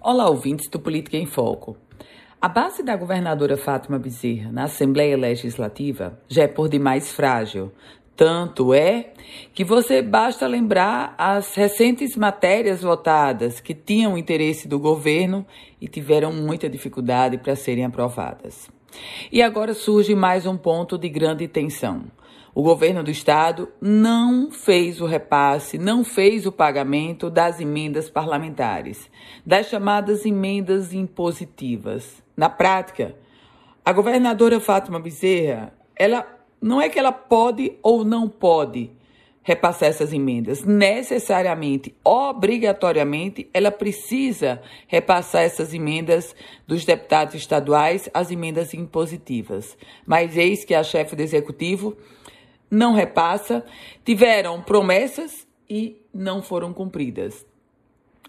Olá, ouvintes do Política em Foco. A base da governadora Fátima Bezerra na Assembleia Legislativa já é por demais frágil. Tanto é que você basta lembrar as recentes matérias votadas que tinham interesse do governo e tiveram muita dificuldade para serem aprovadas. E agora surge mais um ponto de grande tensão. O governo do estado não fez o repasse, não fez o pagamento das emendas parlamentares, das chamadas emendas impositivas. Na prática, a governadora Fátima Bezerra, ela não é que ela pode ou não pode repassar essas emendas. Necessariamente, obrigatoriamente, ela precisa repassar essas emendas dos deputados estaduais, as emendas impositivas. Mas eis que a chefe do executivo não repassa, tiveram promessas e não foram cumpridas.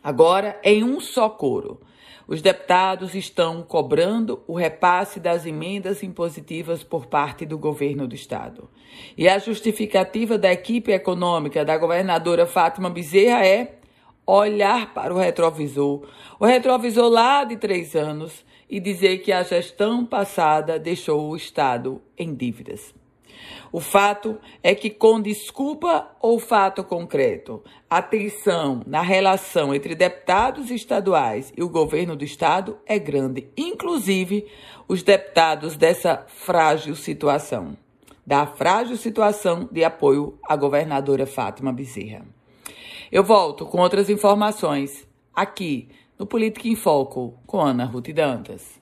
Agora, em um só coro, os deputados estão cobrando o repasse das emendas impositivas por parte do governo do estado. E a justificativa da equipe econômica da governadora Fátima Bezerra é olhar para o retrovisor, o retrovisor lá de três anos, e dizer que a gestão passada deixou o estado em dívidas. O fato é que, com desculpa ou fato concreto, a tensão na relação entre deputados estaduais e o governo do estado é grande, inclusive os deputados dessa frágil situação, da frágil situação de apoio à governadora Fátima Bezerra. Eu volto com outras informações aqui no Política em Foco com Ana Ruth Dantas.